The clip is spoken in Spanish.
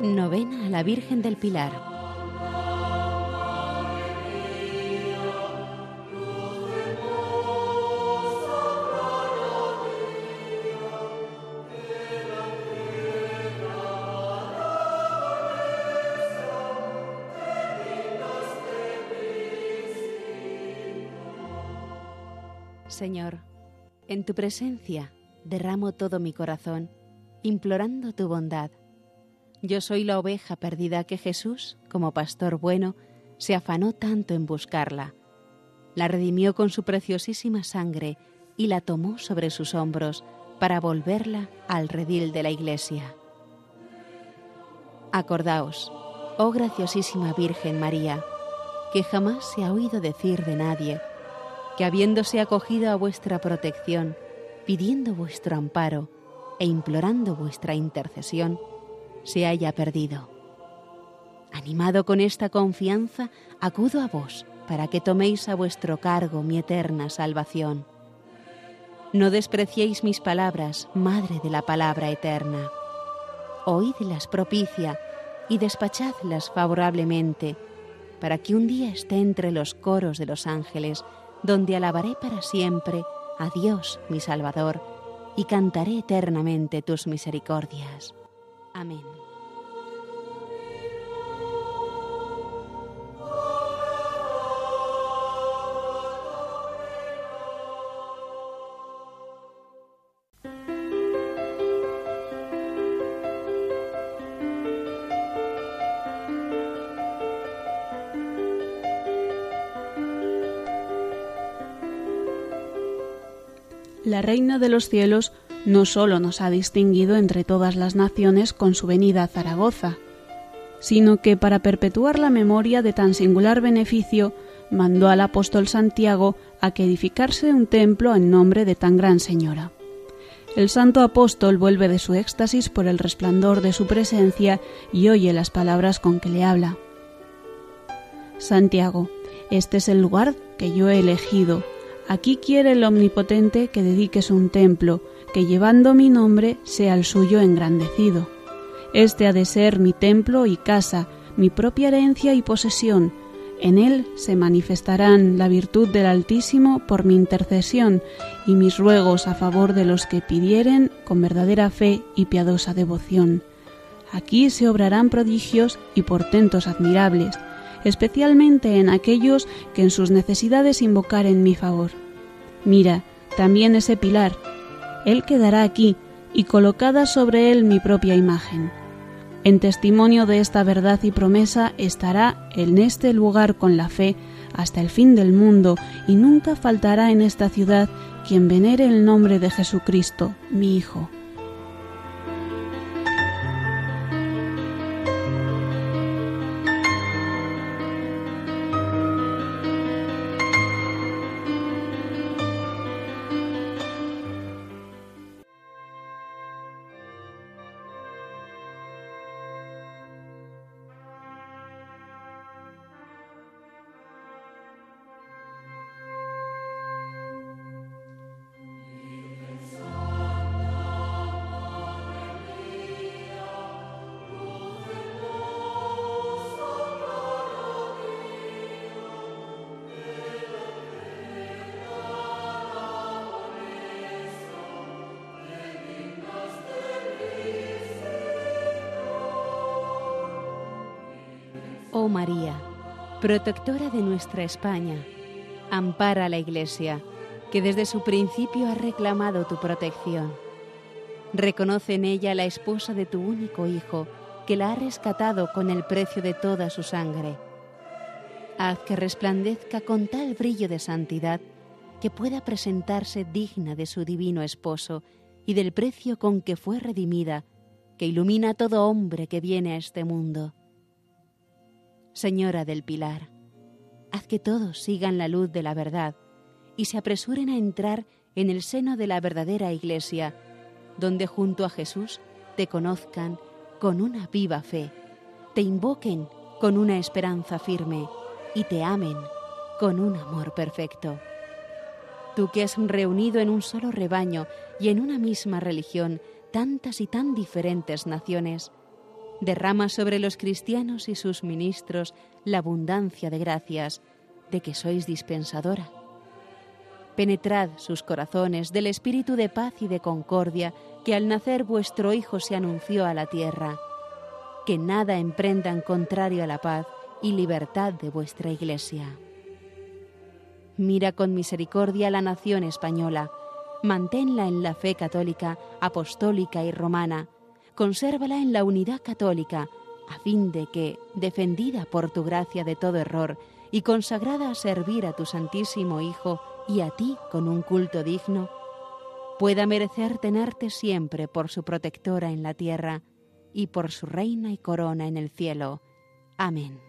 Novena a la Virgen del Pilar. Señor, en tu presencia derramo todo mi corazón, implorando tu bondad. Yo soy la oveja perdida que Jesús, como pastor bueno, se afanó tanto en buscarla. La redimió con su preciosísima sangre y la tomó sobre sus hombros para volverla al redil de la Iglesia. Acordaos, oh graciosísima Virgen María, que jamás se ha oído decir de nadie, que habiéndose acogido a vuestra protección, pidiendo vuestro amparo e implorando vuestra intercesión, se haya perdido. Animado con esta confianza, acudo a vos para que toméis a vuestro cargo mi eterna salvación. No despreciéis mis palabras, Madre de la palabra eterna. Oídlas propicia y despachadlas favorablemente, para que un día esté entre los coros de los ángeles donde alabaré para siempre a Dios mi Salvador y cantaré eternamente tus misericordias. Amén. La Reina de los Cielos no sólo nos ha distinguido entre todas las naciones con su venida a Zaragoza, sino que para perpetuar la memoria de tan singular beneficio mandó al apóstol Santiago a que edificase un templo en nombre de tan gran señora. El santo apóstol vuelve de su éxtasis por el resplandor de su presencia y oye las palabras con que le habla. Santiago, este es el lugar que yo he elegido Aquí quiere el Omnipotente que dediques un templo, que llevando mi nombre sea el suyo engrandecido. Este ha de ser mi templo y casa, mi propia herencia y posesión. En él se manifestarán la virtud del Altísimo por mi intercesión y mis ruegos a favor de los que pidieren con verdadera fe y piadosa devoción. Aquí se obrarán prodigios y portentos admirables, especialmente en aquellos que en sus necesidades invocaren mi favor. Mira, también ese pilar, él quedará aquí y colocada sobre él mi propia imagen. En testimonio de esta verdad y promesa estará en este lugar con la fe hasta el fin del mundo y nunca faltará en esta ciudad quien venere el nombre de Jesucristo, mi Hijo. María, protectora de nuestra España, ampara a la Iglesia, que desde su principio ha reclamado tu protección. Reconoce en ella la esposa de tu único Hijo, que la ha rescatado con el precio de toda su sangre. Haz que resplandezca con tal brillo de santidad que pueda presentarse digna de su divino esposo y del precio con que fue redimida, que ilumina a todo hombre que viene a este mundo. Señora del Pilar, haz que todos sigan la luz de la verdad y se apresuren a entrar en el seno de la verdadera Iglesia, donde junto a Jesús te conozcan con una viva fe, te invoquen con una esperanza firme y te amen con un amor perfecto. Tú que has reunido en un solo rebaño y en una misma religión tantas y tan diferentes naciones, derrama sobre los cristianos y sus ministros la abundancia de gracias de que sois dispensadora. Penetrad sus corazones del espíritu de paz y de concordia que al nacer vuestro Hijo se anunció a la tierra. Que nada emprendan contrario a la paz y libertad de vuestra Iglesia. Mira con misericordia la nación española, manténla en la fe católica, apostólica y romana, consérvala en la unidad católica, a fin de que, defendida por tu gracia de todo error y consagrada a servir a tu Santísimo Hijo y a ti con un culto digno, pueda merecer tenerte siempre por su protectora en la tierra y por su reina y corona en el cielo. Amén.